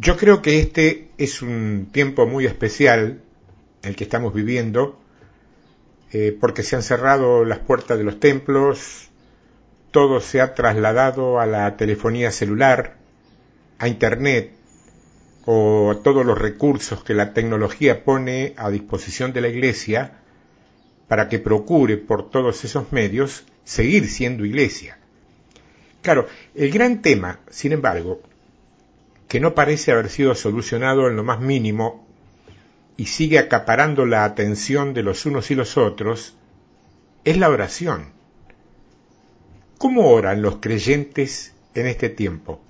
Yo creo que este es un tiempo muy especial el que estamos viviendo, eh, porque se han cerrado las puertas de los templos, todo se ha trasladado a la telefonía celular, a Internet o a todos los recursos que la tecnología pone a disposición de la Iglesia para que procure por todos esos medios seguir siendo Iglesia. Claro, el gran tema, sin embargo, que no parece haber sido solucionado en lo más mínimo y sigue acaparando la atención de los unos y los otros, es la oración. ¿Cómo oran los creyentes en este tiempo?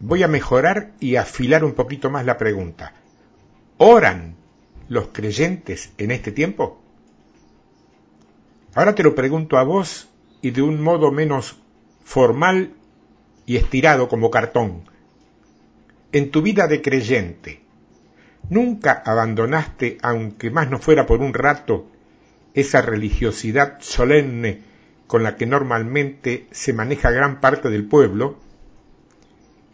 Voy a mejorar y afilar un poquito más la pregunta. ¿Oran los creyentes en este tiempo? Ahora te lo pregunto a vos y de un modo menos formal y estirado como cartón en tu vida de creyente, ¿nunca abandonaste, aunque más no fuera por un rato, esa religiosidad solemne con la que normalmente se maneja gran parte del pueblo?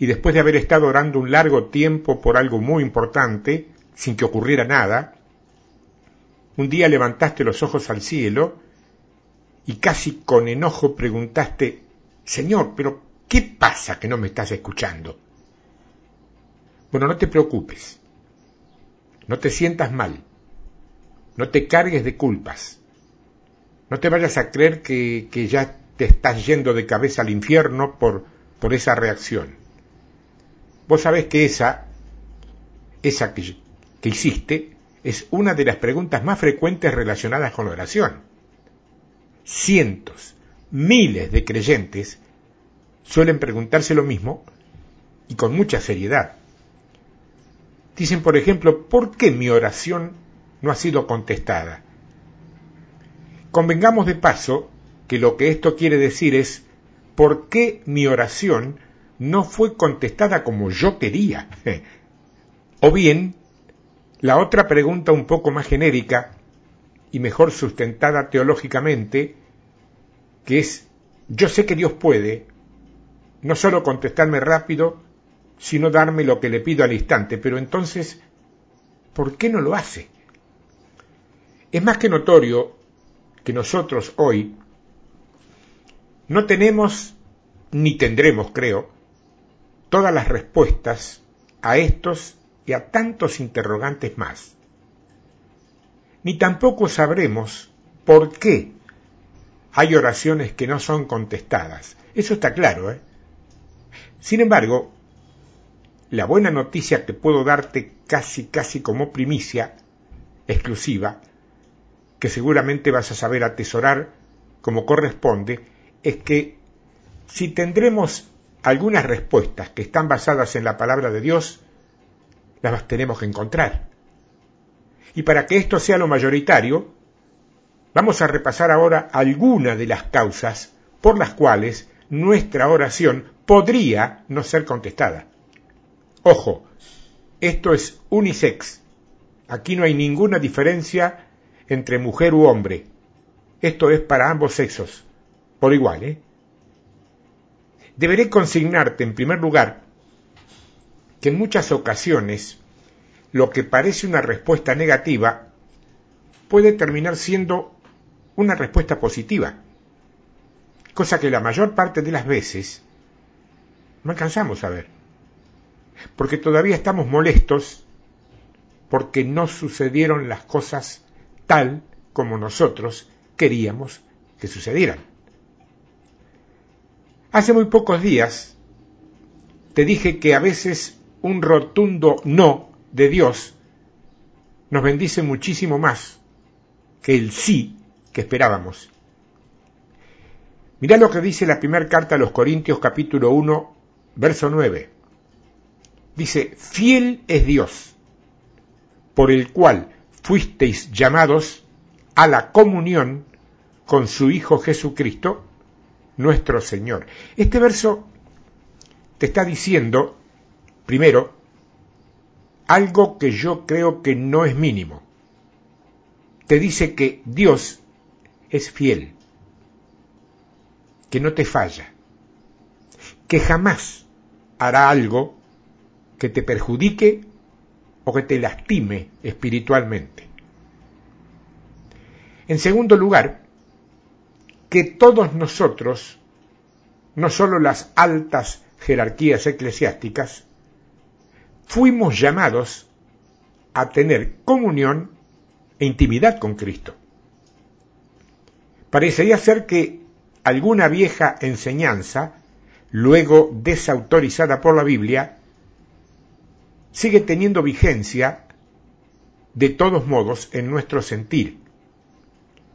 Y después de haber estado orando un largo tiempo por algo muy importante, sin que ocurriera nada, un día levantaste los ojos al cielo y casi con enojo preguntaste, Señor, pero ¿qué pasa que no me estás escuchando? Bueno, no te preocupes, no te sientas mal, no te cargues de culpas, no te vayas a creer que, ya te estás yendo de cabeza al infierno por, por esa reacción. Vos sabés que esa, esa que, que hiciste, es una de las preguntas más frecuentes relacionadas con la oración. Cientos, miles de creyentes suelen preguntarse lo mismo y con mucha seriedad. Dicen, por ejemplo, ¿por qué mi oración no ha sido contestada? Convengamos de paso que lo que esto quiere decir es, ¿por qué mi oración no fue contestada como yo quería? o bien, la otra pregunta un poco más genérica y mejor sustentada teológicamente, que es, yo sé que Dios puede no solo contestarme rápido, sino darme lo que le pido al instante. Pero entonces, ¿por qué no lo hace? Es más que notorio que nosotros hoy no tenemos ni tendremos, creo, todas las respuestas a estos y a tantos interrogantes más. Ni tampoco sabremos por qué hay oraciones que no son contestadas. Eso está claro, ¿eh? Sin embargo, la buena noticia que puedo darte casi casi como primicia exclusiva, que seguramente vas a saber atesorar como corresponde, es que si tendremos algunas respuestas que están basadas en la palabra de Dios, las tenemos que encontrar. Y para que esto sea lo mayoritario, vamos a repasar ahora algunas de las causas por las cuales nuestra oración podría no ser contestada. Ojo, esto es unisex. Aquí no hay ninguna diferencia entre mujer u hombre. Esto es para ambos sexos, por igual. ¿eh? Deberé consignarte, en primer lugar, que en muchas ocasiones lo que parece una respuesta negativa puede terminar siendo una respuesta positiva, cosa que la mayor parte de las veces no alcanzamos a ver porque todavía estamos molestos porque no sucedieron las cosas tal como nosotros queríamos que sucedieran. Hace muy pocos días te dije que a veces un rotundo no de Dios nos bendice muchísimo más que el sí que esperábamos. Mirá lo que dice la primera carta a los Corintios capítulo 1, verso 9. Dice, fiel es Dios, por el cual fuisteis llamados a la comunión con su Hijo Jesucristo, nuestro Señor. Este verso te está diciendo, primero, algo que yo creo que no es mínimo. Te dice que Dios es fiel, que no te falla, que jamás hará algo que te perjudique o que te lastime espiritualmente. En segundo lugar, que todos nosotros, no solo las altas jerarquías eclesiásticas, fuimos llamados a tener comunión e intimidad con Cristo. Parecería ser que alguna vieja enseñanza, luego desautorizada por la Biblia, sigue teniendo vigencia de todos modos en nuestro sentir,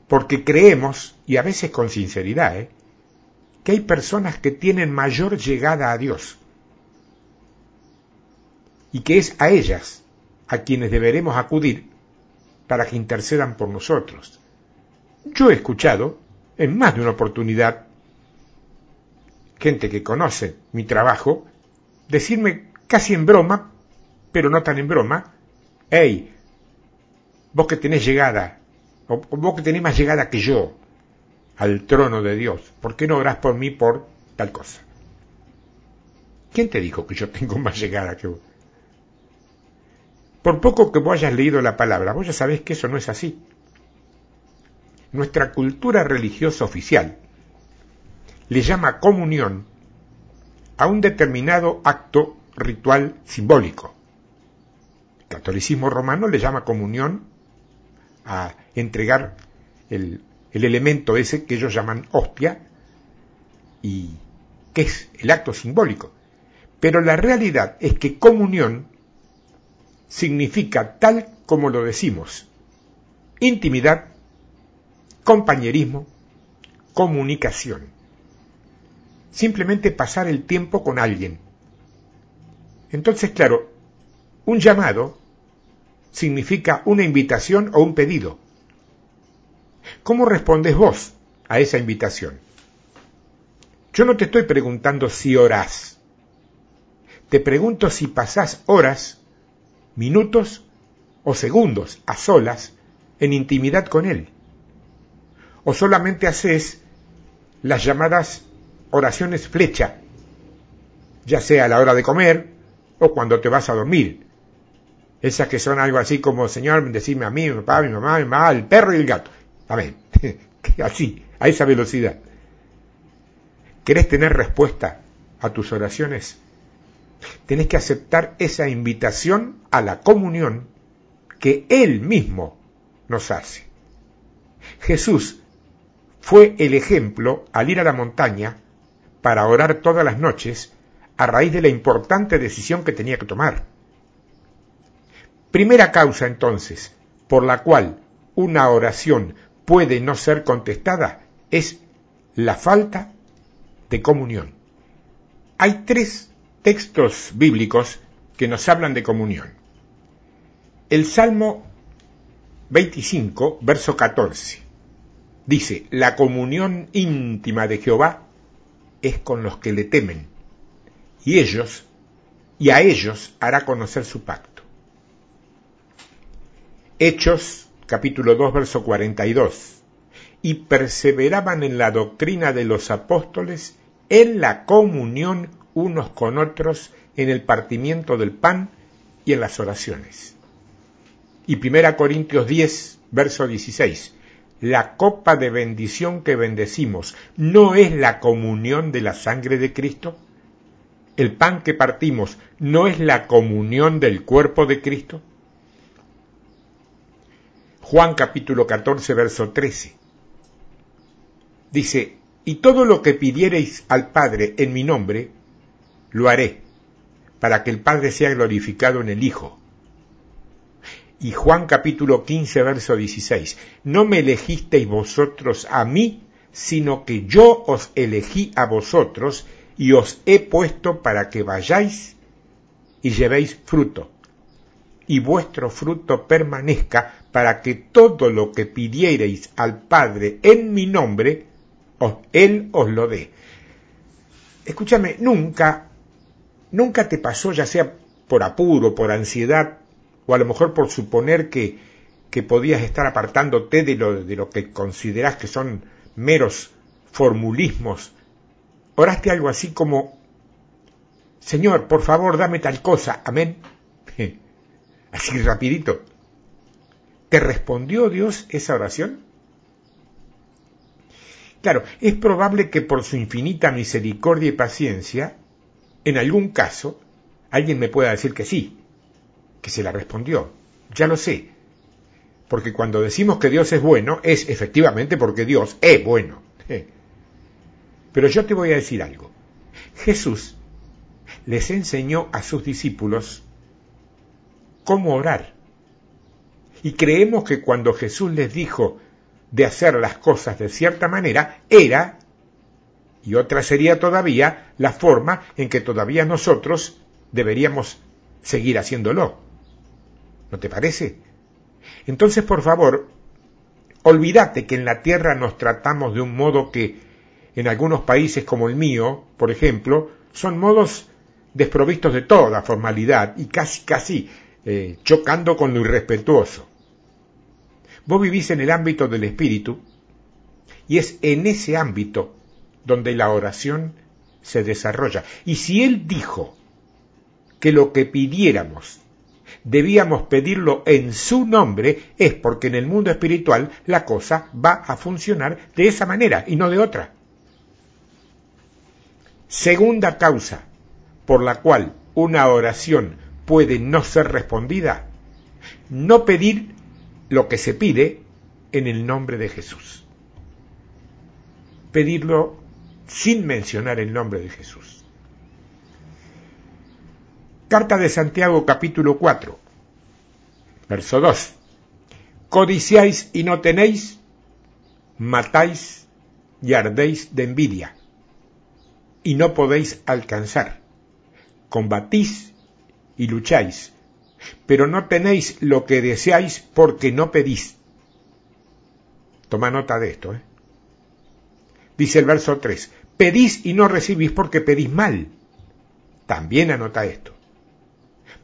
porque creemos, y a veces con sinceridad, ¿eh? que hay personas que tienen mayor llegada a Dios y que es a ellas a quienes deberemos acudir para que intercedan por nosotros. Yo he escuchado en más de una oportunidad gente que conoce mi trabajo decirme casi en broma, pero no tan en broma, hey, vos que tenés llegada, o vos que tenés más llegada que yo al trono de Dios, ¿por qué no orás por mí por tal cosa? ¿Quién te dijo que yo tengo más llegada que vos? Por poco que vos hayas leído la palabra, vos ya sabés que eso no es así. Nuestra cultura religiosa oficial le llama comunión a un determinado acto ritual simbólico. Catolicismo romano le llama comunión a entregar el, el elemento ese que ellos llaman hostia y que es el acto simbólico. Pero la realidad es que comunión significa tal como lo decimos, intimidad, compañerismo, comunicación. Simplemente pasar el tiempo con alguien. Entonces, claro, un llamado significa una invitación o un pedido. ¿Cómo respondes vos a esa invitación? Yo no te estoy preguntando si orás. Te pregunto si pasás horas minutos o segundos a solas en intimidad con Él. O solamente haces las llamadas oraciones flecha, ya sea a la hora de comer o cuando te vas a dormir. Esas que son algo así como, Señor, decime a mí, mi papá, mi mamá, mi mamá, el perro y el gato. Amén. así, a esa velocidad. ¿Querés tener respuesta a tus oraciones? tenés que aceptar esa invitación a la comunión que Él mismo nos hace. Jesús fue el ejemplo al ir a la montaña para orar todas las noches a raíz de la importante decisión que tenía que tomar. Primera causa entonces por la cual una oración puede no ser contestada es la falta de comunión. Hay tres textos bíblicos que nos hablan de comunión. El Salmo 25, verso 14, dice, la comunión íntima de Jehová es con los que le temen, y ellos, y a ellos hará conocer su pacto. Hechos, capítulo 2, verso 42, y perseveraban en la doctrina de los apóstoles, en la comunión unos con otros en el partimiento del pan y en las oraciones. Y 1 Corintios 10, verso 16. La copa de bendición que bendecimos no es la comunión de la sangre de Cristo. El pan que partimos no es la comunión del cuerpo de Cristo. Juan capítulo 14, verso 13. Dice, y todo lo que pidiereis al Padre en mi nombre, lo haré, para que el Padre sea glorificado en el Hijo. Y Juan capítulo 15, verso 16, no me elegisteis vosotros a mí, sino que yo os elegí a vosotros y os he puesto para que vayáis y llevéis fruto, y vuestro fruto permanezca, para que todo lo que pidiereis al Padre en mi nombre, Él os lo dé. Escúchame, nunca ¿Nunca te pasó, ya sea por apuro, por ansiedad, o a lo mejor por suponer que, que podías estar apartándote de lo, de lo que consideras que son meros formulismos? Oraste algo así como, Señor, por favor, dame tal cosa. Amén. Así rapidito. ¿Te respondió Dios esa oración? Claro, es probable que por su infinita misericordia y paciencia, en algún caso, alguien me pueda decir que sí, que se la respondió. Ya lo sé. Porque cuando decimos que Dios es bueno, es efectivamente porque Dios es bueno. Pero yo te voy a decir algo. Jesús les enseñó a sus discípulos cómo orar. Y creemos que cuando Jesús les dijo de hacer las cosas de cierta manera, era, y otra sería todavía, la forma en que todavía nosotros deberíamos seguir haciéndolo. ¿No te parece? Entonces, por favor, olvídate que en la tierra nos tratamos de un modo que en algunos países como el mío, por ejemplo, son modos desprovistos de toda formalidad y casi, casi eh, chocando con lo irrespetuoso. Vos vivís en el ámbito del espíritu y es en ese ámbito donde la oración se desarrolla. Y si Él dijo que lo que pidiéramos debíamos pedirlo en su nombre, es porque en el mundo espiritual la cosa va a funcionar de esa manera y no de otra. Segunda causa por la cual una oración puede no ser respondida, no pedir lo que se pide en el nombre de Jesús. Pedirlo sin mencionar el nombre de Jesús. Carta de Santiago capítulo 4, verso 2. Codiciáis y no tenéis, matáis y ardéis de envidia y no podéis alcanzar. Combatís y lucháis, pero no tenéis lo que deseáis porque no pedís. Toma nota de esto. ¿eh? Dice el verso 3, pedís y no recibís porque pedís mal. También anota esto.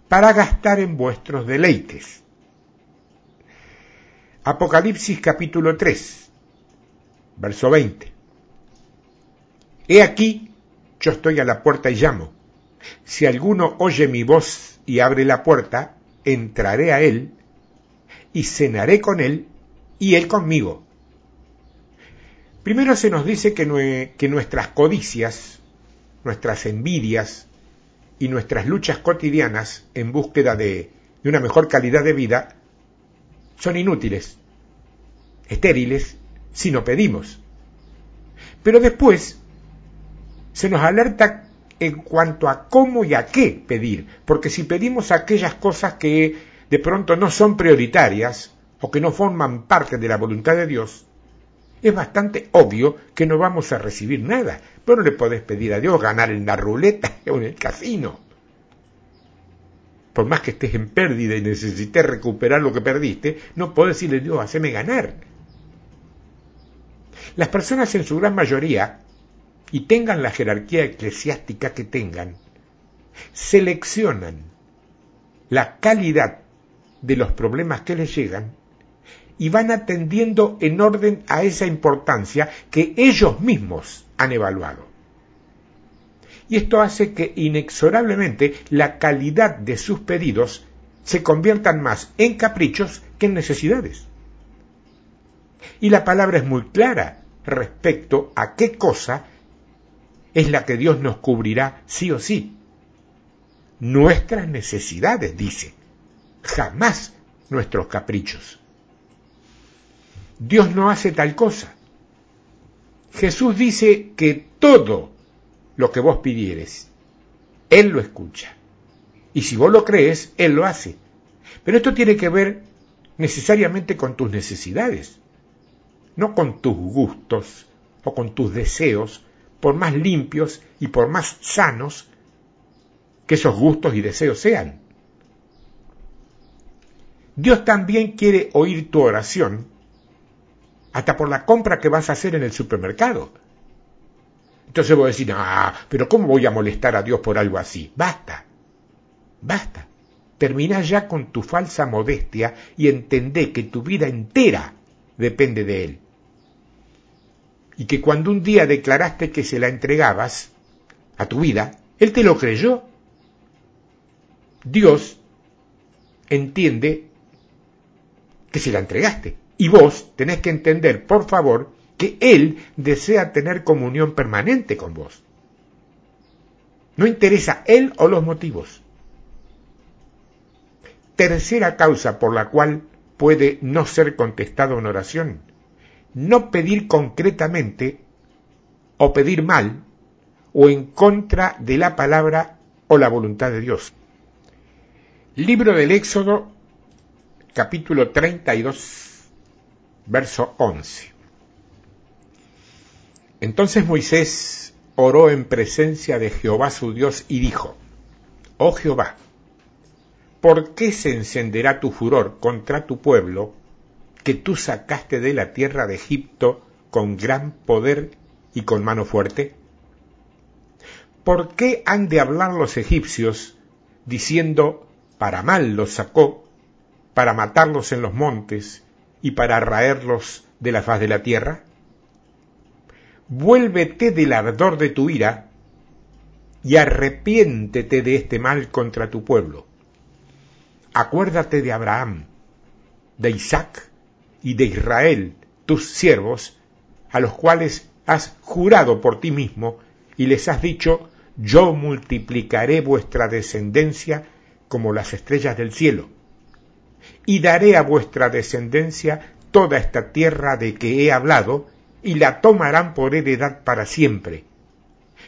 Para gastar en vuestros deleites. Apocalipsis capítulo 3, verso 20. He aquí yo estoy a la puerta y llamo. Si alguno oye mi voz y abre la puerta, entraré a él y cenaré con él y él conmigo. Primero se nos dice que, nuestras codicias, nuestras envidias y nuestras luchas cotidianas en búsqueda de, de una mejor calidad de vida son inútiles, estériles, si no pedimos. Pero después se nos alerta en cuanto a cómo y a qué pedir, porque si pedimos aquellas cosas que de pronto no son prioritarias o que no forman parte de la voluntad de Dios, es bastante obvio que no vamos a recibir nada. Pero no le podés pedir a Dios ganar en la ruleta o en el casino. Por más que estés en pérdida y necesites recuperar lo que perdiste, no podés decirle Dios, haceme ganar. Las personas en su gran mayoría y tengan la jerarquía eclesiástica que tengan, seleccionan la calidad de los problemas que les llegan y van atendiendo en orden a esa importancia que ellos mismos han evaluado. Y esto hace que inexorablemente la calidad de sus pedidos se conviertan más en caprichos que en necesidades. Y la palabra es muy clara respecto a qué cosa es la que Dios nos cubrirá sí o sí. Nuestras necesidades, dice, jamás nuestros caprichos. Dios no hace tal cosa. Jesús dice que todo lo que vos pidieres, Él lo escucha. Y si vos lo crees, Él lo hace. Pero esto tiene que ver necesariamente con tus necesidades, no con tus gustos o con tus deseos por más limpios y por más sanos que esos gustos y deseos sean. Dios también quiere oír tu oración hasta por la compra que vas a hacer en el supermercado. Entonces voy a decir, ah, pero ¿cómo voy a molestar a Dios por algo así? Basta, basta. Termina ya con tu falsa modestia y entendé que tu vida entera depende de Él y que cuando un día declaraste que se la entregabas a tu vida, Él te lo creyó. Dios entiende que se la entregaste. Y vos tenés que entender, por favor, que Él desea tener comunión permanente con vos. No interesa Él o los motivos. Tercera causa por la cual puede no ser contestado en oración. No pedir concretamente o pedir mal o en contra de la palabra o la voluntad de Dios. Libro del Éxodo, capítulo 32, verso 11. Entonces Moisés oró en presencia de Jehová su Dios y dijo, Oh Jehová, ¿por qué se encenderá tu furor contra tu pueblo que tú sacaste de la tierra de Egipto con gran poder y con mano fuerte? ¿Por qué han de hablar los egipcios diciendo, para mal los sacó, para matarlos en los montes y para raerlos de la faz de la tierra? Vuélvete del ardor de tu ira y arrepiéntete de este mal contra tu pueblo. Acuérdate de Abraham, de Isaac y de Israel, tus siervos, a los cuales has jurado por ti mismo y les has dicho, yo multiplicaré vuestra descendencia como las estrellas del cielo. Y daré a vuestra descendencia toda esta tierra de que he hablado, y la tomarán por heredad para siempre.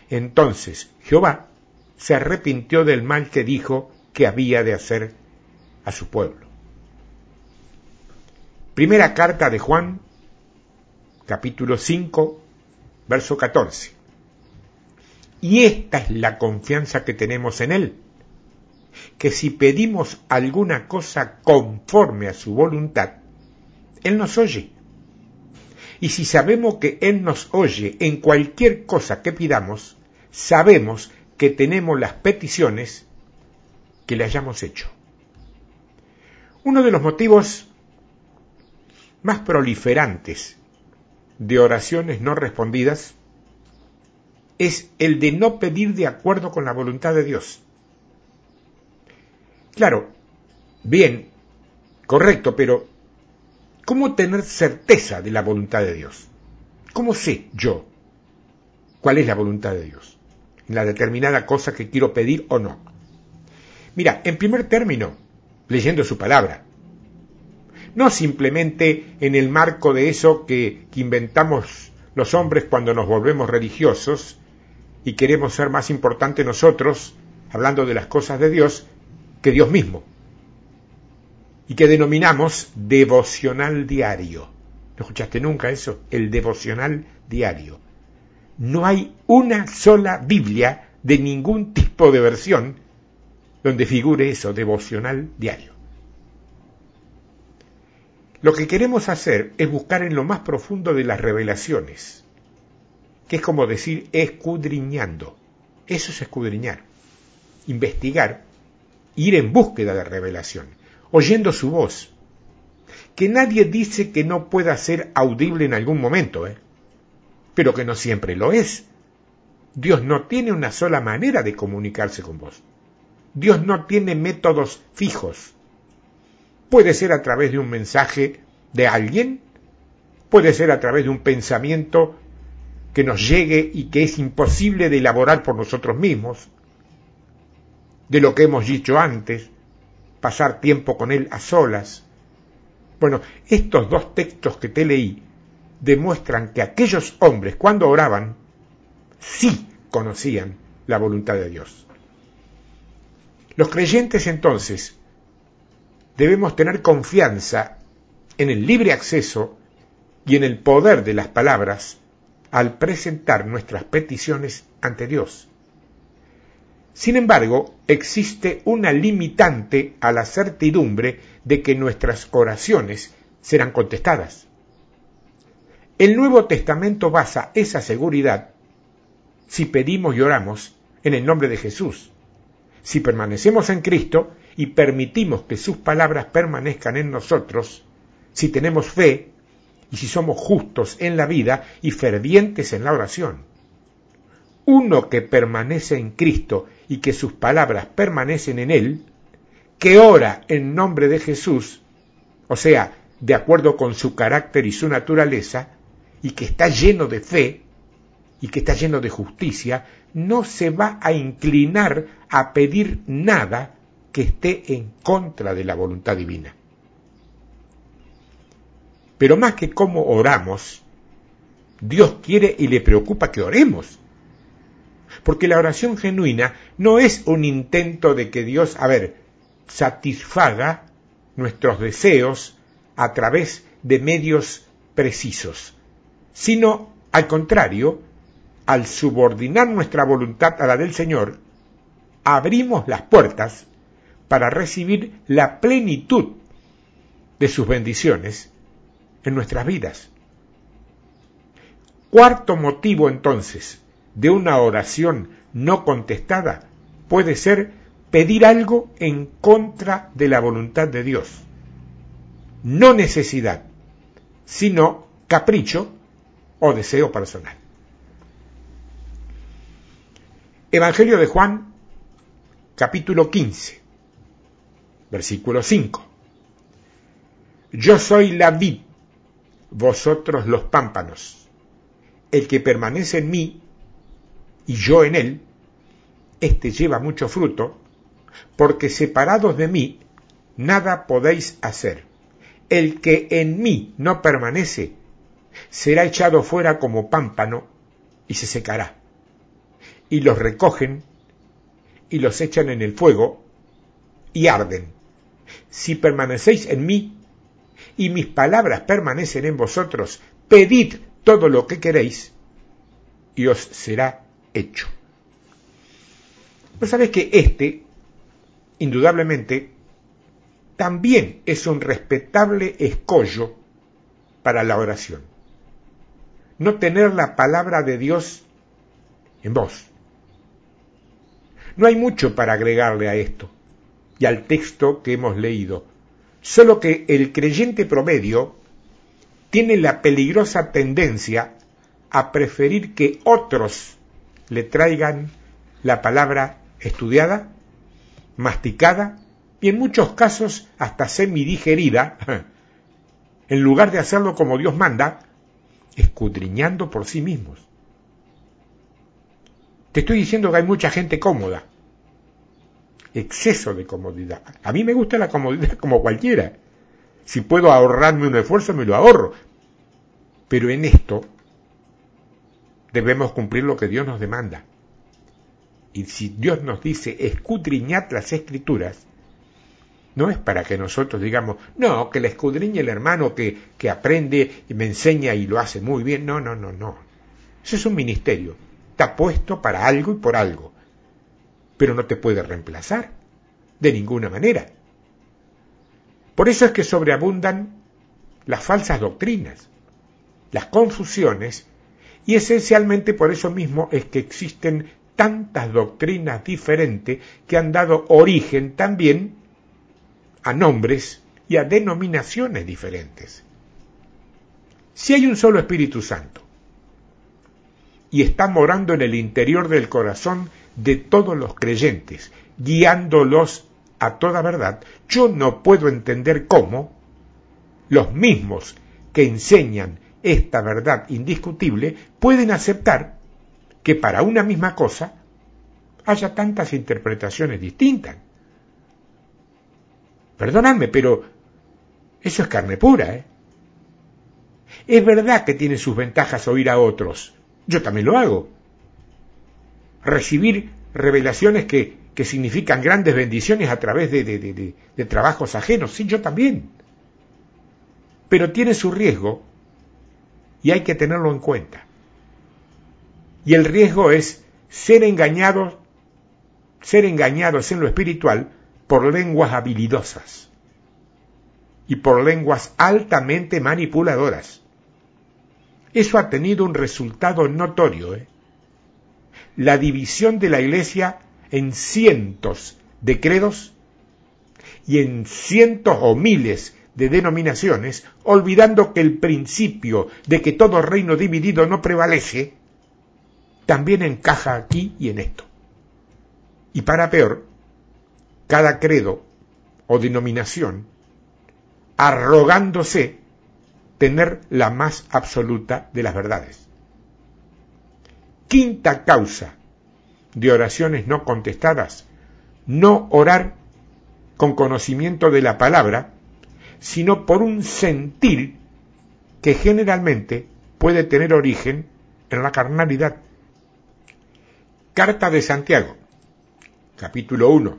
Entonces Jehová se arrepintió del mal que dijo que había de hacer a su pueblo. Primera carta de Juan, capítulo 5, verso 14. Y esta es la confianza que tenemos en Él que si pedimos alguna cosa conforme a su voluntad, Él nos oye. Y si sabemos que Él nos oye en cualquier cosa que pidamos, sabemos que tenemos las peticiones que le hayamos hecho. Uno de los motivos más proliferantes de oraciones no respondidas es el de no pedir de acuerdo con la voluntad de Dios. Claro, bien, correcto, pero ¿cómo tener certeza de la voluntad de Dios? ¿Cómo sé yo cuál es la voluntad de Dios? En la determinada cosa que quiero pedir o no. Mira, en primer término, leyendo su palabra. No simplemente en el marco de eso que, inventamos los hombres cuando nos volvemos religiosos y queremos ser más importantes nosotros, hablando de las cosas de Dios, que Dios mismo y que denominamos devocional diario. ¿No escuchaste nunca eso? El devocional diario. No hay una sola Biblia de ningún tipo de versión donde figure eso, devocional diario. Lo que queremos hacer es buscar en lo más profundo de las revelaciones, que es como decir escudriñando. Eso es escudriñar, investigar ir en búsqueda de revelación, oyendo su voz, que nadie dice que no pueda ser audible en algún momento, ¿eh? pero que no siempre lo es. Dios no tiene una sola manera de comunicarse con vos. Dios no tiene métodos fijos. Puede ser a través de un mensaje de alguien, puede ser a través de un pensamiento que nos llegue y que es imposible de elaborar por nosotros mismos, de lo que hemos dicho antes, pasar tiempo con Él a solas. Bueno, estos dos textos que te leí demuestran que aquellos hombres cuando oraban sí conocían la voluntad de Dios. Los creyentes entonces debemos tener confianza en el libre acceso y en el poder de las palabras al presentar nuestras peticiones ante Dios. Sin embargo, existe una limitante a la certidumbre de que nuestras oraciones serán contestadas. El Nuevo Testamento basa esa seguridad si pedimos y oramos en el nombre de Jesús, si permanecemos en Cristo y permitimos que sus palabras permanezcan en nosotros, si tenemos fe y si somos justos en la vida y fervientes en la oración. uno que permanece en Cristo y que sus palabras permanecen en él, que ora en nombre de Jesús, o sea, de acuerdo con su carácter y su naturaleza, y que está lleno de fe, y que está lleno de justicia, no se va a inclinar a pedir nada que esté en contra de la voluntad divina. Pero más que cómo oramos, Dios quiere y le preocupa que oremos. Porque la oración genuina no es un intento de que Dios, a ver, satisfaga nuestros deseos a través de medios precisos, sino al contrario, al subordinar nuestra voluntad a la del Señor, abrimos las puertas para recibir la plenitud de sus bendiciones en nuestras vidas. Cuarto motivo entonces de una oración no contestada puede ser pedir algo en contra de la voluntad de Dios. No necesidad, sino capricho o deseo personal. Evangelio de Juan, capítulo 15, versículo 5. Yo soy la vid, vosotros los pámpanos. El que permanece en mí y yo en él, éste lleva mucho fruto, porque separados de mí, nada podéis hacer. El que en mí no permanece, será echado fuera como pámpano y se secará. Y los recogen y los echan en el fuego y arden. Si permanecéis en mí y mis palabras permanecen en vosotros, pedid todo lo que queréis y os será hecho. Pero sabes que este, indudablemente, también es un respetable escollo para la oración. No tener la palabra de Dios en vos. No hay mucho para agregarle a esto y al texto que hemos leído, solo que el creyente promedio tiene la peligrosa tendencia a preferir que otros le traigan la palabra estudiada, masticada y en muchos casos hasta semidigerida, en lugar de hacerlo como Dios manda, escudriñando por sí mismos. Te estoy diciendo que hay mucha gente cómoda, exceso de comodidad. A mí me gusta la comodidad como cualquiera. Si puedo ahorrarme un esfuerzo, me lo ahorro. Pero en esto debemos cumplir lo que Dios nos demanda. Y si Dios nos dice escudriñad las escrituras, no es para que nosotros digamos, no, que le escudriñe el hermano que, que aprende y me enseña y lo hace muy bien. No, no, no, no. Eso es un ministerio. Está puesto para algo y por algo. Pero no te puede reemplazar. De ninguna manera. Por eso es que sobreabundan las falsas doctrinas, las confusiones y esencialmente por eso mismo es que existen tantas doctrinas diferentes que han dado origen también a nombres y a denominaciones diferentes. Si hay un solo Espíritu Santo y está morando en el interior del corazón de todos los creyentes, guiándolos a toda verdad, yo no puedo entender cómo los mismos que enseñan esta verdad indiscutible, pueden aceptar que para una misma cosa haya tantas interpretaciones distintas. Perdóname, pero eso es carne pura. ¿eh? Es verdad que tiene sus ventajas oír a otros. Yo también lo hago. Recibir revelaciones que, que significan grandes bendiciones a través de, de, de trabajos ajenos. Sí, yo también. Pero tiene su riesgo y hay que tenerlo en cuenta. Y el riesgo es ser engañados, ser engañados en lo espiritual por lenguas habilidosas y por lenguas altamente manipuladoras. Eso ha tenido un resultado notorio. ¿eh? La división de la iglesia en cientos de credos y en cientos o miles de denominaciones, olvidando que el principio de que todo reino dividido no prevalece, también encaja aquí y en esto. Y para peor, cada credo o denominación, arrogándose tener la más absoluta de las verdades. Quinta causa de oraciones no contestadas, no orar con conocimiento de la palabra, sino por un sentir que generalmente puede tener origen en la carnalidad. Carta de Santiago, capítulo 1,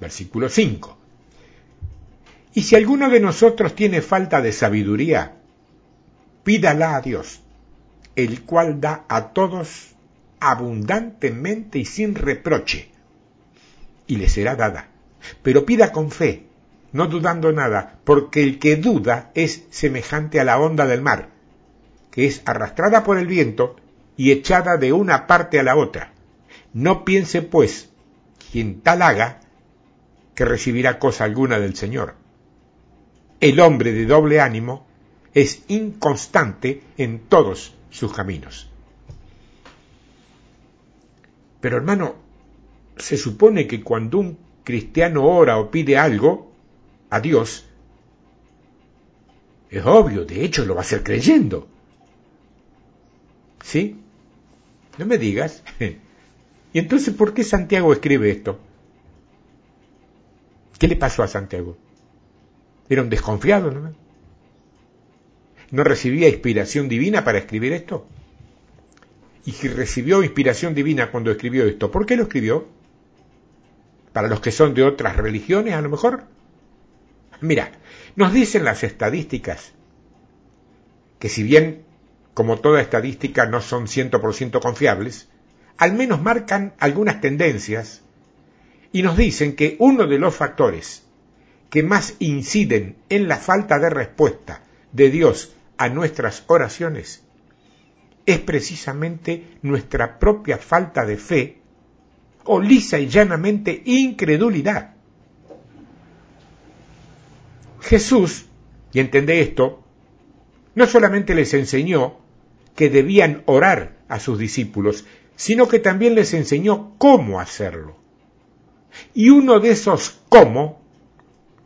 versículo 5. Y si alguno de nosotros tiene falta de sabiduría, pídala a Dios, el cual da a todos abundantemente y sin reproche, y le será dada. Pero pida con fe, no dudando nada, porque el que duda es semejante a la onda del mar, que es arrastrada por el viento y echada de una parte a la otra. No piense, pues, quien tal haga, que recibirá cosa alguna del Señor. El hombre de doble ánimo es inconstante en todos sus caminos. Pero hermano, se supone que cuando un cristiano ora o pide algo a Dios, es obvio, de hecho lo va a hacer creyendo. ¿Sí? No me digas. ¿Y entonces por qué Santiago escribe esto? ¿Qué le pasó a Santiago? Era un desconfiado, ¿no? ¿No recibía inspiración divina para escribir esto? Y si recibió inspiración divina cuando escribió esto, ¿por qué lo escribió? Para los que son de otras religiones, a lo mejor. Mira, nos dicen las estadísticas que si bien, como toda estadística, no son 100% confiables, al menos marcan algunas tendencias y nos dicen que uno de los factores que más inciden en la falta de respuesta de Dios a nuestras oraciones es precisamente nuestra propia falta de fe o lisa y llanamente incredulidad. Jesús, y entendé esto, no solamente les enseñó que debían orar a sus discípulos, sino que también les enseñó cómo hacerlo. Y uno de esos cómo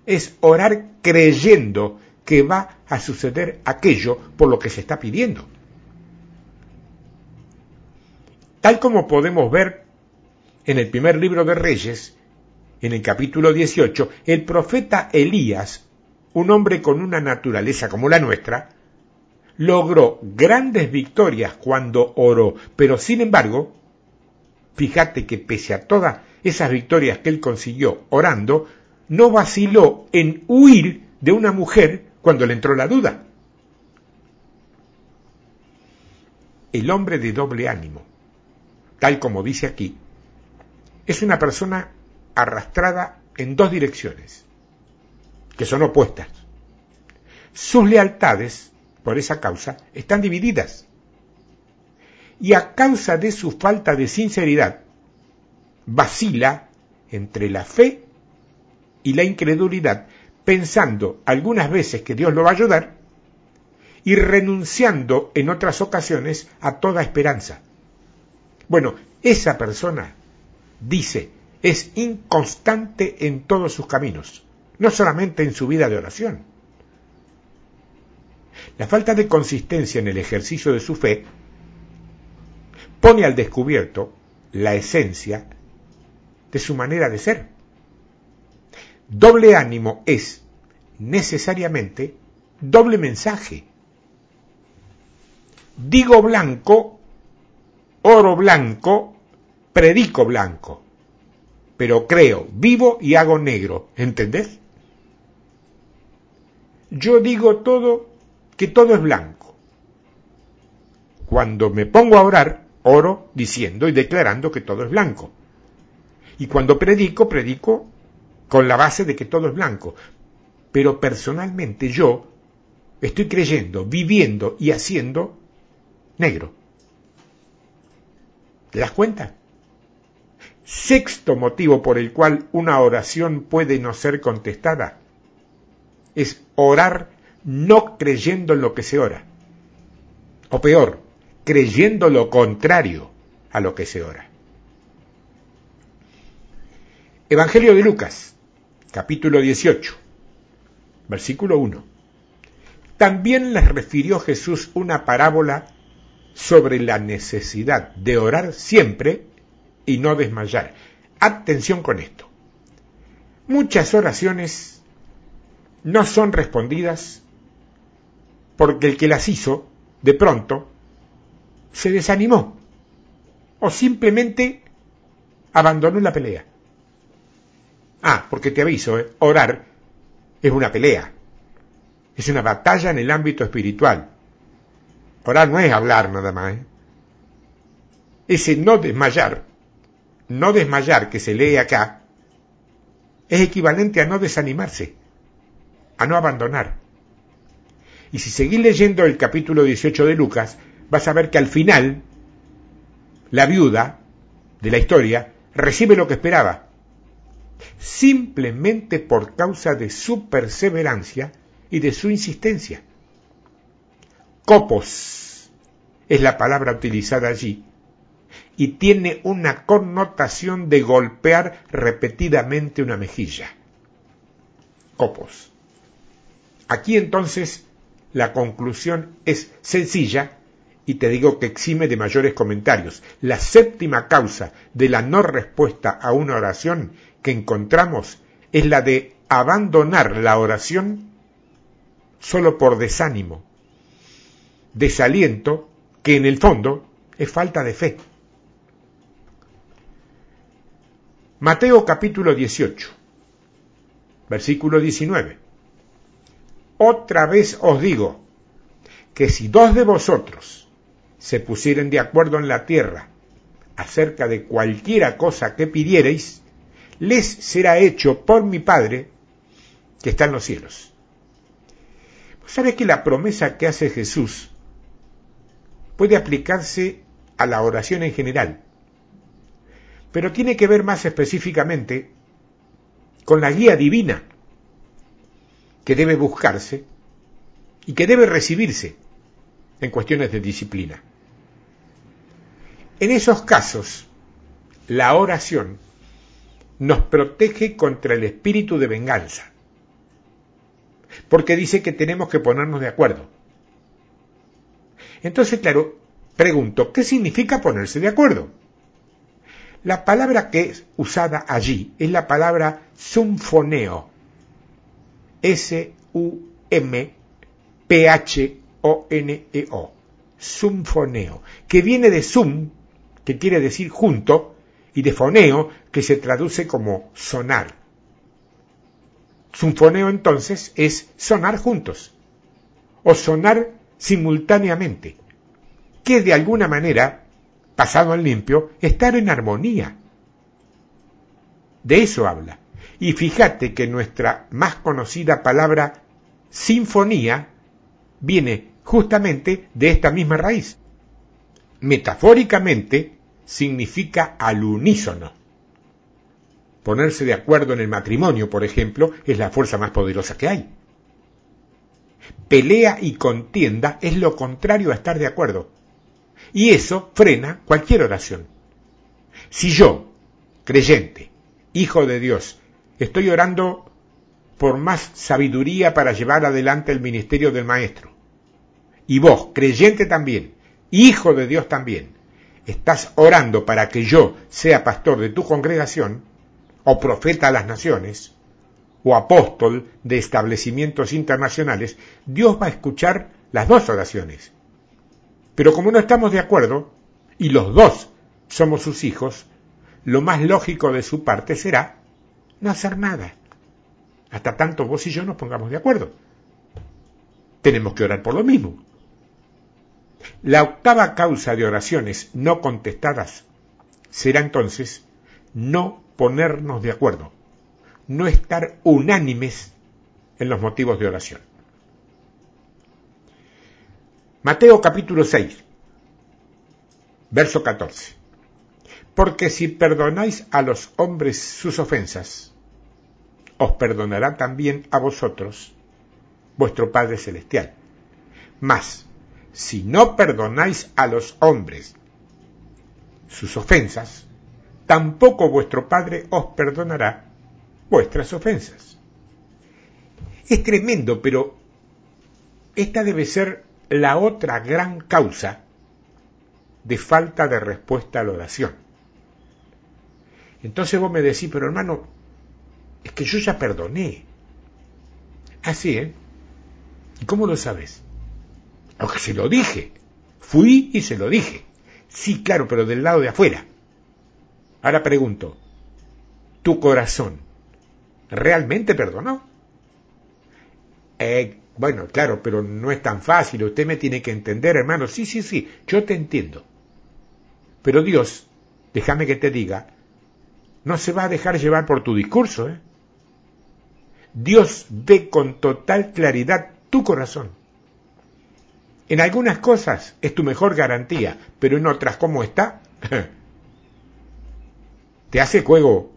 es orar creyendo que va a suceder aquello por lo que se está pidiendo. Tal como podemos ver en el primer libro de Reyes, en el capítulo 18, el profeta Elías, un hombre con una naturaleza como la nuestra, logró grandes victorias cuando oró, pero sin embargo, fíjate que pese a todas esas victorias que él consiguió orando, no vaciló en huir de una mujer cuando le entró la duda. El hombre de doble ánimo, tal como dice aquí, es una persona arrastrada en dos direcciones, que son opuestas. Sus lealtades, por esa causa, están divididas. Y a causa de su falta de sinceridad, vacila entre la fe y la incredulidad, pensando algunas veces que Dios lo va a ayudar y renunciando en otras ocasiones a toda esperanza. Bueno, esa persona, dice, es inconstante en todos sus caminos, no solamente en su vida de oración. La falta de consistencia en el ejercicio de su fe pone al descubierto la esencia de su manera de ser. Doble ánimo es necesariamente doble mensaje. Digo blanco, oro blanco, predico blanco, pero creo, vivo y hago negro, ¿entendés? Yo digo todo, que todo es blanco. Cuando me pongo a orar, oro diciendo y declarando que todo es blanco. Y cuando predico, predico con la base de que todo es blanco. Pero personalmente yo estoy creyendo, viviendo y haciendo negro. ¿Te das cuenta? Sexto motivo por el cual una oración puede no ser contestada es orar no creyendo en lo que se ora. O peor, creyendo lo contrario. a lo que se ora. Evangelio de Lucas, capítulo 18, versículo 1. También les refirió Jesús una parábola sobre la necesidad de orar siempre y no desmayar. Atención con esto. Muchas oraciones no son respondidas porque el que las hizo, de pronto, se desanimó o simplemente abandonó la pelea. Ah, porque te aviso, ¿eh? orar es una pelea, es una batalla en el ámbito espiritual. Orar no es hablar nada más. ¿eh? Ese no desmayar, no desmayar que se lee acá, es equivalente a no desanimarse, a no abandonar. Y si seguís leyendo el capítulo 18 de Lucas, vas a ver que al final la viuda de la historia recibe lo que esperaba, simplemente por causa de su perseverancia y de su insistencia. Copos es la palabra utilizada allí y tiene una connotación de golpear repetidamente una mejilla. Copos. Aquí entonces la conclusión es sencilla y te digo que exime de mayores comentarios. La séptima causa de la no respuesta a una oración que encontramos es la de abandonar la oración solo por desánimo, desaliento, que en el fondo es falta de fe. Mateo capítulo 18, versículo 19. Otra vez os digo que si dos de vosotros se pusieren de acuerdo en la tierra acerca de cualquiera cosa que pidiereis, les será hecho por mi Padre que está en los cielos. ¿Sabe que la promesa que hace Jesús puede aplicarse a la oración en general? Pero tiene que ver más específicamente con la guía divina que debe buscarse y que debe recibirse en cuestiones de disciplina. En esos casos, la oración nos protege contra el espíritu de venganza, porque dice que tenemos que ponernos de acuerdo. Entonces, claro, pregunto, ¿qué significa ponerse de acuerdo? La palabra que es usada allí es la palabra sumfoneo, S-U-M-P-H-O-N-E-O, sumfoneo, que viene de sum, que quiere decir junto, y de foneo, que se traduce como sonar. Sinfoneo entonces es sonar juntos, o sonar simultáneamente, que de alguna manera, pasado en limpio, estar en armonía. De eso habla. Y fíjate que nuestra más conocida palabra sinfonía viene justamente de esta misma raíz. Metafóricamente, significa al unísono. Ponerse de acuerdo en el matrimonio, por ejemplo, es la fuerza más poderosa que hay. Pelea y contienda es lo contrario a estar de acuerdo. Y eso frena cualquier oración. Si yo, creyente, hijo de Dios, estoy orando por más sabiduría para llevar adelante el ministerio del Maestro, y vos, creyente también, hijo de Dios también, estás orando para que yo sea pastor de tu congregación, o profeta a las naciones, o apóstol de establecimientos internacionales, Dios va a escuchar las dos oraciones. Pero como no estamos de acuerdo, y los dos somos sus hijos, lo más lógico de su parte será no hacer nada, hasta tanto vos y yo nos pongamos de acuerdo. Tenemos que orar por lo mismo. La octava causa de oraciones no contestadas será entonces no ponernos de acuerdo, no estar unánimes en los motivos de oración. Mateo capítulo 6, verso 14. Porque si perdonáis a los hombres sus ofensas, os perdonará también a vosotros vuestro Padre Celestial. Mas, si no perdonáis a los hombres sus ofensas, tampoco vuestro Padre os perdonará vuestras ofensas. Es tremendo, pero esta debe ser la otra gran causa de falta de respuesta a la oración. Entonces vos me decís, pero hermano, es que yo ya perdoné. Así, ¿eh? ¿Y cómo lo sabes? Porque se lo dije. Fui y se lo dije. Sí, claro, pero del lado de afuera. Ahora pregunto, ¿tu corazón realmente perdonó? Eh, bueno, claro, pero no es tan fácil. Usted me tiene que entender, hermano. Sí, sí, sí, yo te entiendo. Pero Dios, déjame que te diga, no se va a dejar llevar por tu discurso. ¿eh? Dios ve con total claridad tu corazón. En algunas cosas es tu mejor garantía, pero en otras, ¿cómo está? Te hace el juego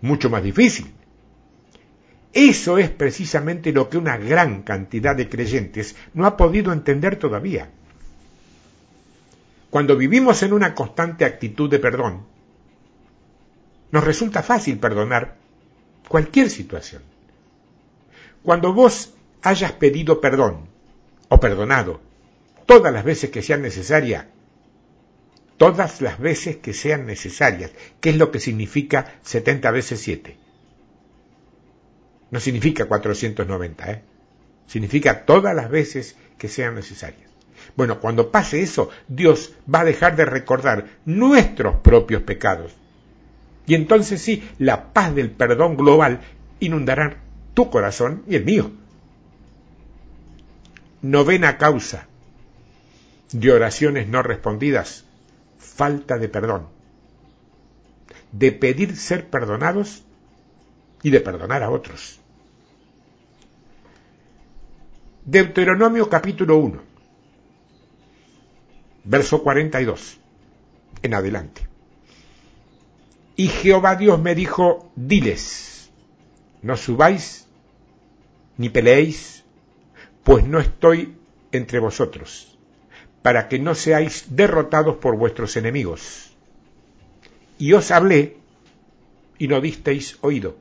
mucho más difícil. Eso es precisamente lo que una gran cantidad de creyentes no ha podido entender todavía. Cuando vivimos en una constante actitud de perdón, nos resulta fácil perdonar cualquier situación. Cuando vos hayas pedido perdón o perdonado todas las veces que sean necesarias, todas las veces que sean necesarias, que es lo que significa 70 veces 7, no significa 490, ¿eh? significa todas las veces que sean necesarias. Bueno, cuando pase eso, Dios va a dejar de recordar nuestros propios pecados. Y entonces sí, la paz del perdón global inundará tu corazón y el mío. Novena causa de oraciones no respondidas, falta de perdón. De pedir ser perdonados y de perdonar a otros. Deuteronomio capítulo 1, verso 42, en adelante. Y Jehová Dios me dijo, diles, no subáis ni peleéis, pues no estoy entre vosotros, para que no seáis derrotados por vuestros enemigos. Y os hablé y no disteis oído.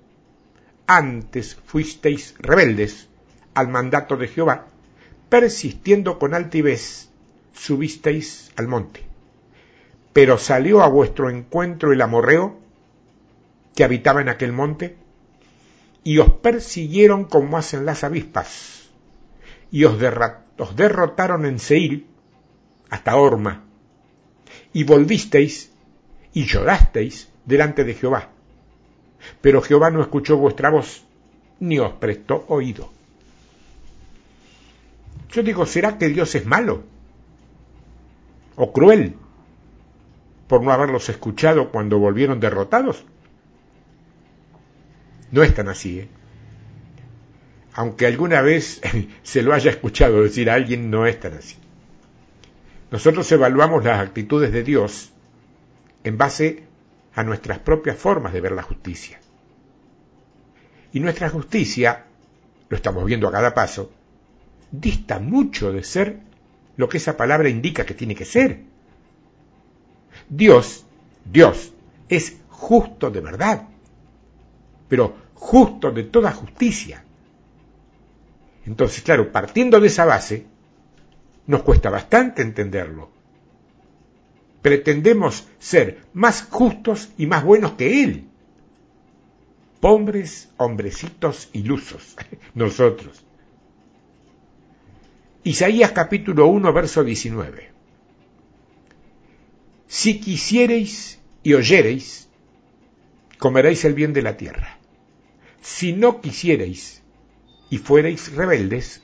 Antes fuisteis rebeldes al mandato de Jehová, persistiendo con altivez, subisteis al monte. Pero salió a vuestro encuentro el amorreo, que habitaba en aquel monte, y os persiguieron como hacen las avispas, y os, derrotaron en Seil hasta Orma, y volvisteis y llorasteis delante de Jehová. Pero Jehová no escuchó vuestra voz, ni os prestó oído. Yo digo, ¿será que Dios es malo? ¿O cruel? por no haberlos escuchado cuando volvieron derrotados. No es tan así, ¿eh? Aunque alguna vez se lo haya escuchado decir a alguien, no es tan así. Nosotros evaluamos las actitudes de Dios en base a nuestras propias formas de ver la justicia. Y nuestra justicia, lo estamos viendo a cada paso, dista mucho de ser lo que esa palabra indica que tiene que ser. Dios, Dios, es justo de verdad, pero justo de toda justicia. Entonces, claro, partiendo de esa base, nos cuesta bastante entenderlo. Pretendemos ser más justos y más buenos que Él. Pobres hombrecitos ilusos, nosotros. Isaías capítulo 1, verso 19. Si quisiereis y oyereis, comeréis el bien de la tierra. Si no quisiereis y fuereis rebeldes,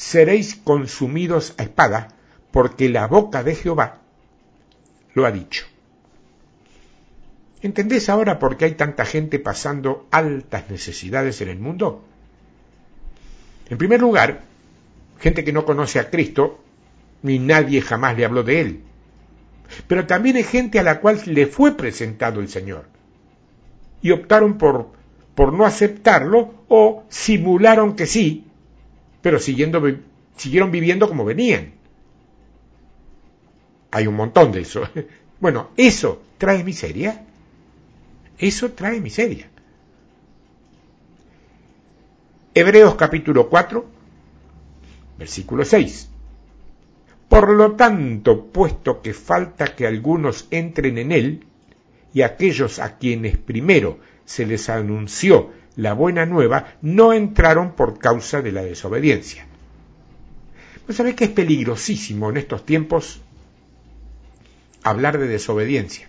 seréis consumidos a espada, porque la boca de Jehová lo ha dicho. ¿Entendés ahora por qué hay tanta gente pasando altas necesidades en el mundo? En primer lugar, gente que no conoce a Cristo, ni nadie jamás le habló de él. Pero también hay gente a la cual le fue presentado el Señor. Y optaron por, por no aceptarlo o simularon que sí, pero siguiendo, siguieron viviendo como venían. Hay un montón de eso. Bueno, eso trae miseria. Eso trae miseria. Hebreos capítulo 4, versículo 6. Por lo tanto, puesto que falta que algunos entren en él, y aquellos a quienes primero se les anunció la buena nueva, no entraron por causa de la desobediencia. ¿No sabés que es peligrosísimo en estos tiempos hablar de desobediencia?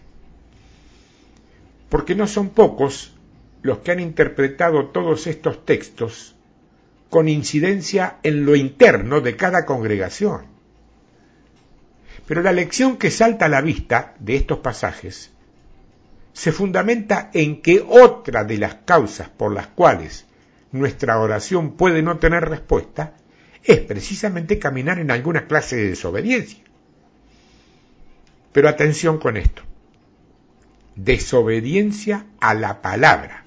Porque no son pocos los que han interpretado todos estos textos con incidencia en lo interno de cada congregación. Pero la lección que salta a la vista de estos pasajes se fundamenta en que otra de las causas por las cuales nuestra oración puede no tener respuesta es precisamente caminar en alguna clase de desobediencia. Pero atención con esto. Desobediencia a la palabra,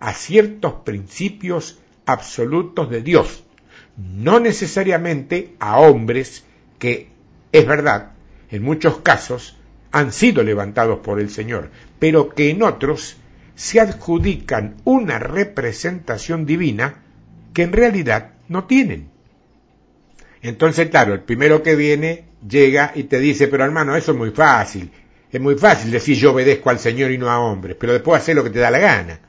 a ciertos principios absolutos de Dios, no necesariamente a hombres que es verdad, en muchos casos han sido levantados por el Señor, pero que en otros se adjudican una representación divina que en realidad no tienen. Entonces, claro, el primero que viene llega y te dice, pero hermano, eso es muy fácil. Es muy fácil decir yo obedezco al Señor y no a hombres, pero después hacer lo que te da la gana.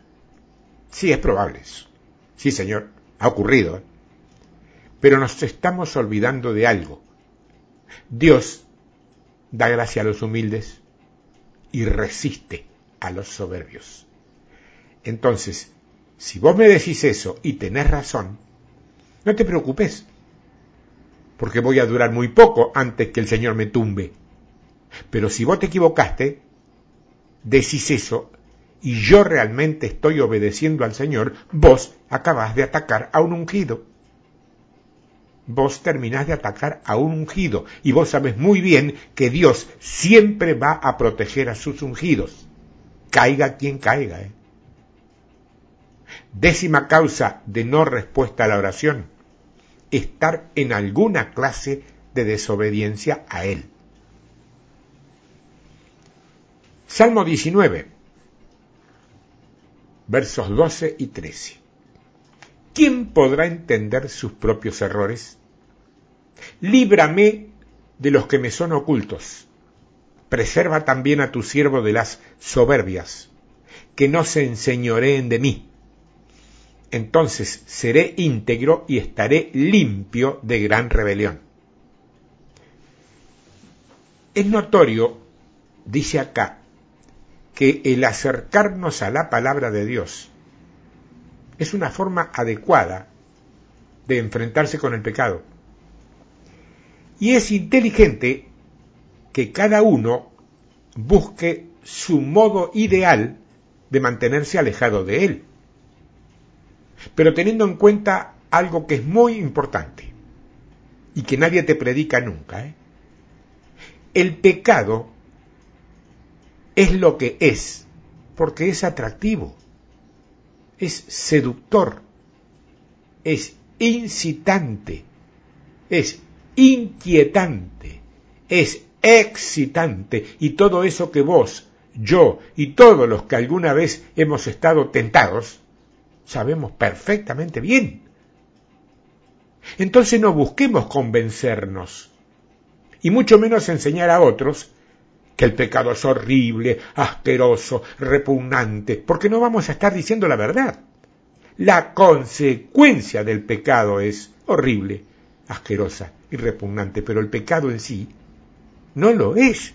Sí, es probable eso. Sí, Señor, ha ocurrido. ¿eh? Pero nos estamos olvidando de algo. Dios da gracia a los humildes y resiste a los soberbios. Entonces, si vos me decís eso y tenés razón, no te preocupes, porque voy a durar muy poco antes que el Señor me tumbe. Pero si vos te equivocaste, decís eso y yo realmente estoy obedeciendo al Señor, vos acabás de atacar a un ungido vos terminás de atacar a un ungido y vos sabes muy bien que Dios siempre va a proteger a sus ungidos, caiga quien caiga. ¿eh? Décima causa de no respuesta a la oración, estar en alguna clase de desobediencia a Él. Salmo 19, versos 12 y 13. ¿Quién podrá entender sus propios errores? Líbrame de los que me son ocultos. Preserva también a tu siervo de las soberbias, que no se enseñoreen de mí. Entonces seré íntegro y estaré limpio de gran rebelión. Es notorio, dice acá, que el acercarnos a la palabra de Dios es una forma adecuada de enfrentarse con el pecado. Y es inteligente que cada uno busque su modo ideal de mantenerse alejado de él. Pero teniendo en cuenta algo que es muy importante y que nadie te predica nunca. ¿eh? El pecado es lo que es porque es atractivo, es seductor, es incitante, es inquietante, es excitante y todo eso que vos, yo y todos los que alguna vez hemos estado tentados, sabemos perfectamente bien. Entonces no busquemos convencernos y mucho menos enseñar a otros que el pecado es horrible, asqueroso, repugnante, porque no vamos a estar diciendo la verdad. La consecuencia del pecado es horrible, asquerosa y repugnante, pero el pecado en sí no lo es.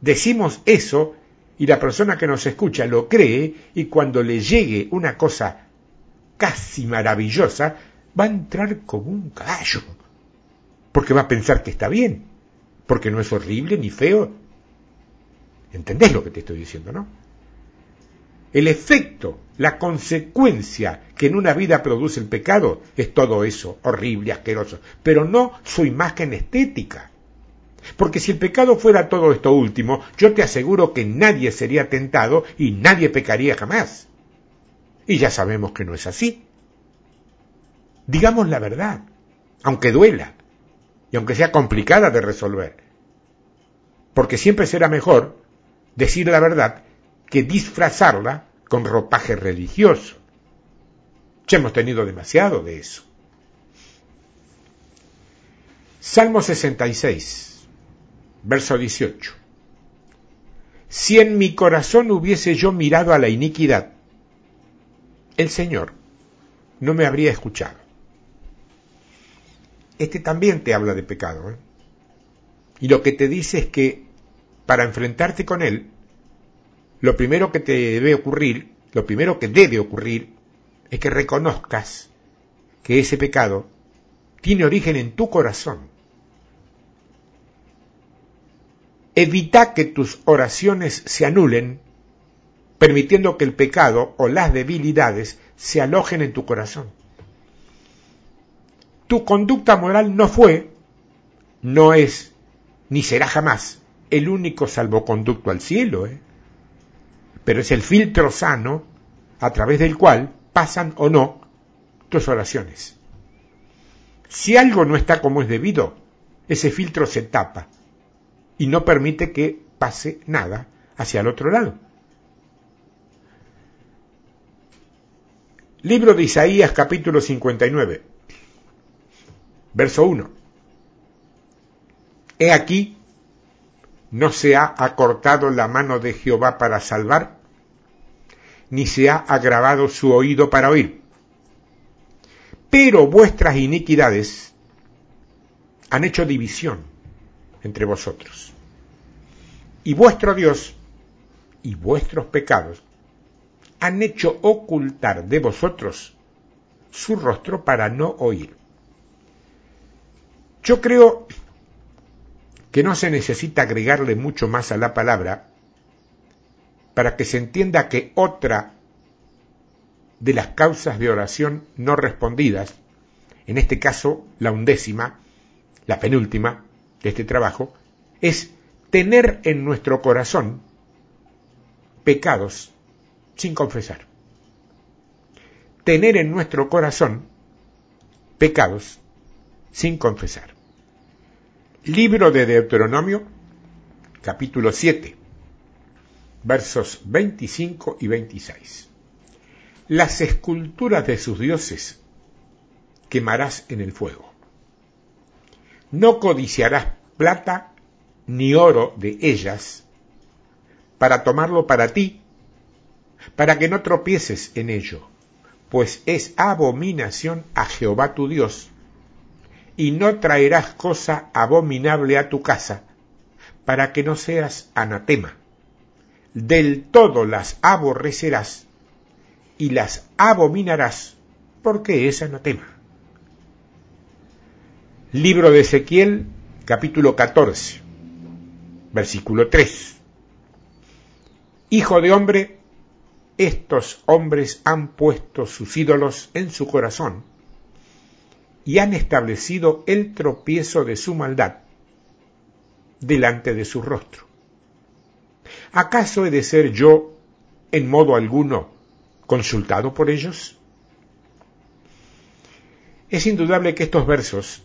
Decimos eso y la persona que nos escucha lo cree y cuando le llegue una cosa casi maravillosa, va a entrar como un caballo, porque va a pensar que está bien, porque no es horrible ni feo. ¿Entendés lo que te estoy diciendo, no? El efecto, la consecuencia que en una vida produce el pecado es todo eso, horrible, asqueroso, pero no su imagen estética. Porque si el pecado fuera todo esto último, yo te aseguro que nadie sería tentado y nadie pecaría jamás. Y ya sabemos que no es así. Digamos la verdad, aunque duela y aunque sea complicada de resolver. porque siempre será mejor decir la verdad que disfrazarla con ropaje religioso. Ya hemos tenido demasiado de eso. Salmo 66, verso 18. Si en mi corazón hubiese yo mirado a la iniquidad, el Señor no me habría escuchado. Este también te habla de pecado. ¿eh? Y lo que te dice es que para enfrentarte con él, lo primero que te debe ocurrir, lo primero que debe ocurrir, es que reconozcas que ese pecado tiene origen en tu corazón. Evita que tus oraciones se anulen, permitiendo que el pecado o las debilidades se alojen en tu corazón. Tu conducta moral no fue, no es, ni será jamás el único salvoconducto al cielo, ¿eh? Pero es el filtro sano a través del cual pasan o no tus oraciones. Si algo no está como es debido, ese filtro se tapa y no permite que pase nada hacia el otro lado. Libro de Isaías capítulo 59, verso 1. He aquí, no se ha acortado la mano de Jehová para salvar, ni se ha agravado su oído para oír. Pero vuestras iniquidades han hecho división entre vosotros. Y vuestro Dios y vuestros pecados han hecho ocultar de vosotros su rostro para no oír. Yo creo que no se necesita agregarle mucho más a la palabra para que se entienda que otra de las causas de oración no respondidas, en este caso la undécima, la penúltima de este trabajo, es tener en nuestro corazón pecados sin confesar. Tener en nuestro corazón pecados sin confesar. Libro de Deuteronomio, capítulo 7, versos 25 y 26. Las esculturas de sus dioses quemarás en el fuego. No codiciarás plata ni oro de ellas para tomarlo para ti, para que no tropieces en ello, pues es abominación a Jehová tu Dios, y no traerás cosa abominable a tu casa, para que no seas anatema del todo las aborrecerás y las abominarás, porque es anatema. Libro de Ezequiel, capítulo 14, versículo 3. Hijo de hombre, estos hombres han puesto sus ídolos en su corazón y han establecido el tropiezo de su maldad delante de su rostro. ¿Acaso he de ser yo, en modo alguno, consultado por ellos? Es indudable que estos versos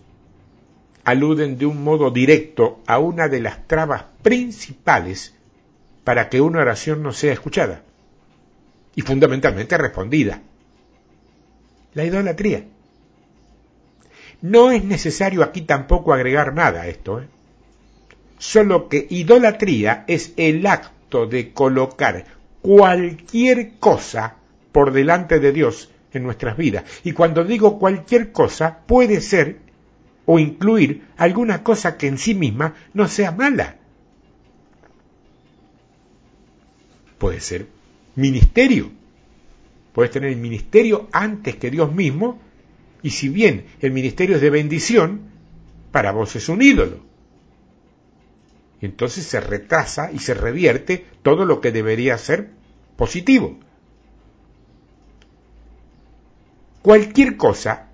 aluden de un modo directo a una de las trabas principales para que una oración no sea escuchada y fundamentalmente respondida. La idolatría. No es necesario aquí tampoco agregar nada a esto, ¿eh? solo que idolatría es el acto de colocar cualquier cosa por delante de Dios en nuestras vidas. Y cuando digo cualquier cosa, puede ser o incluir alguna cosa que en sí misma no sea mala. Puede ser ministerio. Puedes tener el ministerio antes que Dios mismo, y si bien el ministerio es de bendición, para vos es un ídolo. Y entonces se retrasa y se revierte todo lo que debería ser positivo. Cualquier cosa,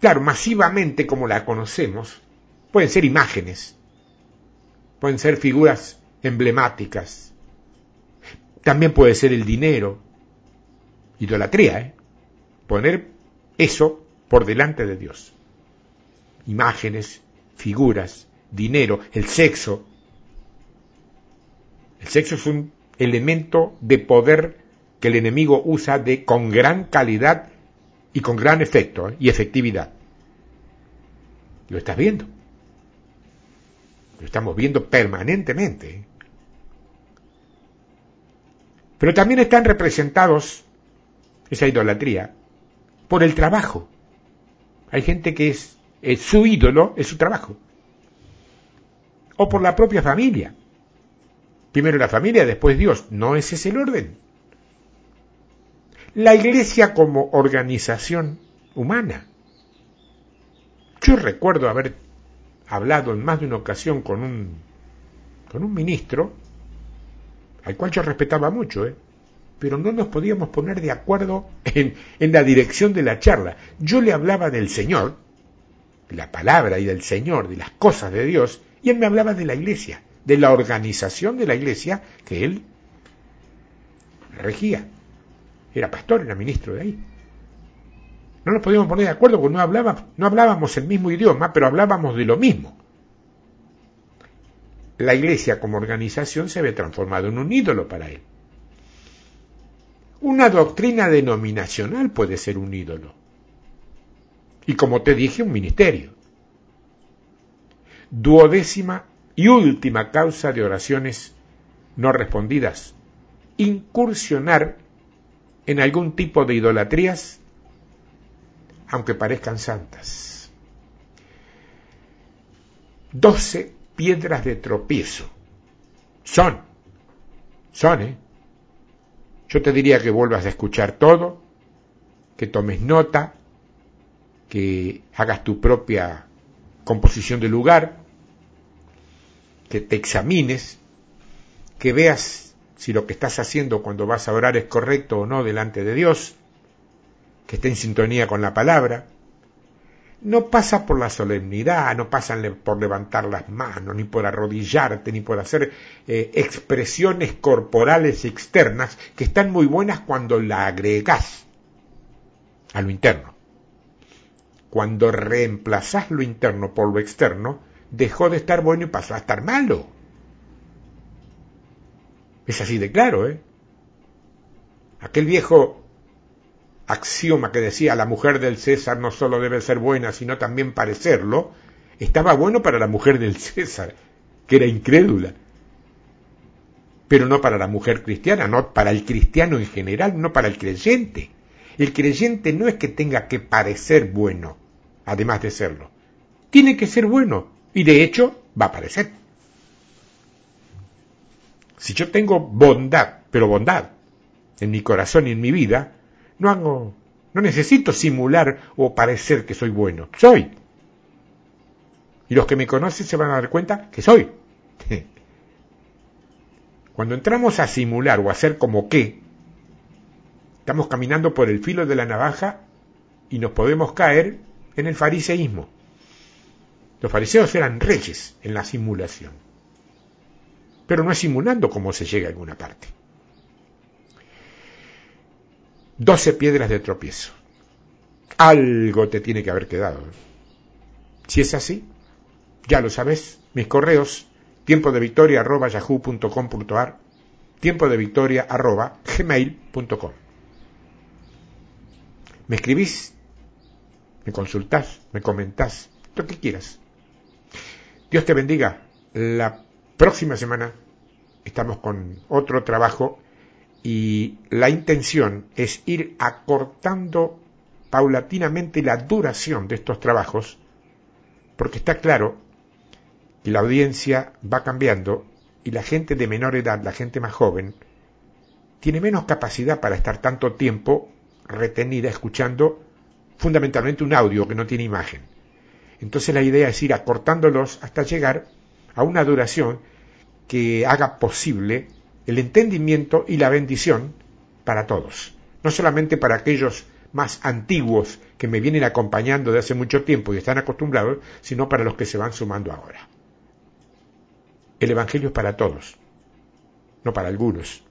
claro, masivamente como la conocemos, pueden ser imágenes, pueden ser figuras emblemáticas, también puede ser el dinero, idolatría, ¿eh? poner eso por delante de Dios. Imágenes, figuras, dinero, el sexo, El sexo es un elemento de poder que el enemigo usa de, con gran calidad y con gran efecto ¿eh? y efectividad. Lo estás viendo. Lo estamos viendo permanentemente. ¿eh? Pero también están representados, esa idolatría, por el trabajo. Hay gente que es, es su ídolo, es su trabajo. O por la propia familia. Primero la familia, después Dios. No ese es el orden. La iglesia como organización humana. Yo recuerdo haber hablado en más de una ocasión con un, con un ministro, al cual yo respetaba mucho, ¿eh? pero no nos podíamos poner de acuerdo en, en la dirección de la charla. Yo le hablaba del Señor, de la palabra y del Señor, de las cosas de Dios, y él me hablaba de la iglesia de la organización de la iglesia que él regía. Era pastor, era ministro de ahí. No nos podíamos poner de acuerdo porque no hablábamos, no hablábamos el mismo idioma, pero hablábamos de lo mismo. La iglesia como organización se ve transformado en un ídolo para él. Una doctrina denominacional puede ser un ídolo. Y como te dije, un ministerio. Duodécima y última causa de oraciones no respondidas, incursionar en algún tipo de idolatrías, aunque parezcan santas. Doce piedras de tropiezo. Son, son, ¿eh? Yo te diría que vuelvas a escuchar todo, que tomes nota, que hagas tu propia composición de lugar, que te examines, que veas si lo que estás haciendo cuando vas a orar es correcto o no delante de Dios, que esté en sintonía con la palabra. No pasa por la solemnidad, no pasa por levantar las manos, ni por arrodillarte, ni por hacer eh, expresiones corporales externas que están muy buenas cuando la agregas a lo interno. Cuando reemplazas lo interno por lo externo, dejó de estar bueno y pasó a estar malo. Es así de claro, ¿eh? Aquel viejo axioma que decía la mujer del César no solo debe ser buena, sino también parecerlo, estaba bueno para la mujer del César, que era incrédula, pero no para la mujer cristiana, no para el cristiano en general, no para el creyente. El creyente no es que tenga que parecer bueno, además de serlo. Tiene que ser bueno, y de hecho, va a aparecer. Si yo tengo bondad, pero bondad, en mi corazón y en mi vida, no hago, no necesito simular o parecer que soy bueno. Soy. Y los que me conocen se van a dar cuenta que soy. Cuando entramos a simular o a hacer como que, estamos caminando por el filo de la navaja y nos podemos caer en el fariseísmo. Los fariseos eran reyes en la simulación. Pero no es simulando como se llega a alguna parte. Doce piedras de tropiezo. Algo te tiene que haber quedado. Si es así, ya lo sabes, mis correos, tiempo de victoria arroba yahoo.com.ar, tiempo de victoria arroba gmail.com. Me escribís, me consultás, me comentás, lo que quieras. Dios te bendiga. La próxima semana estamos con otro trabajo y la intención es ir acortando paulatinamente la duración de estos trabajos, porque está claro que la audiencia va cambiando y la gente de menor edad, la gente más joven, tiene menos capacidad para estar tanto tiempo retenida escuchando fundamentalmente un audio que no tiene imagen. Entonces la idea es ir acortándolos hasta llegar a una duración que haga posible el entendimiento y la bendición para todos, no solamente para aquellos más antiguos que me vienen acompañando de hace mucho tiempo y están acostumbrados, sino para los que se van sumando ahora. El Evangelio es para todos, no para algunos.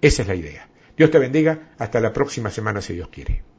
Esa es la idea. Dios te bendiga. Hasta la próxima semana si Dios quiere.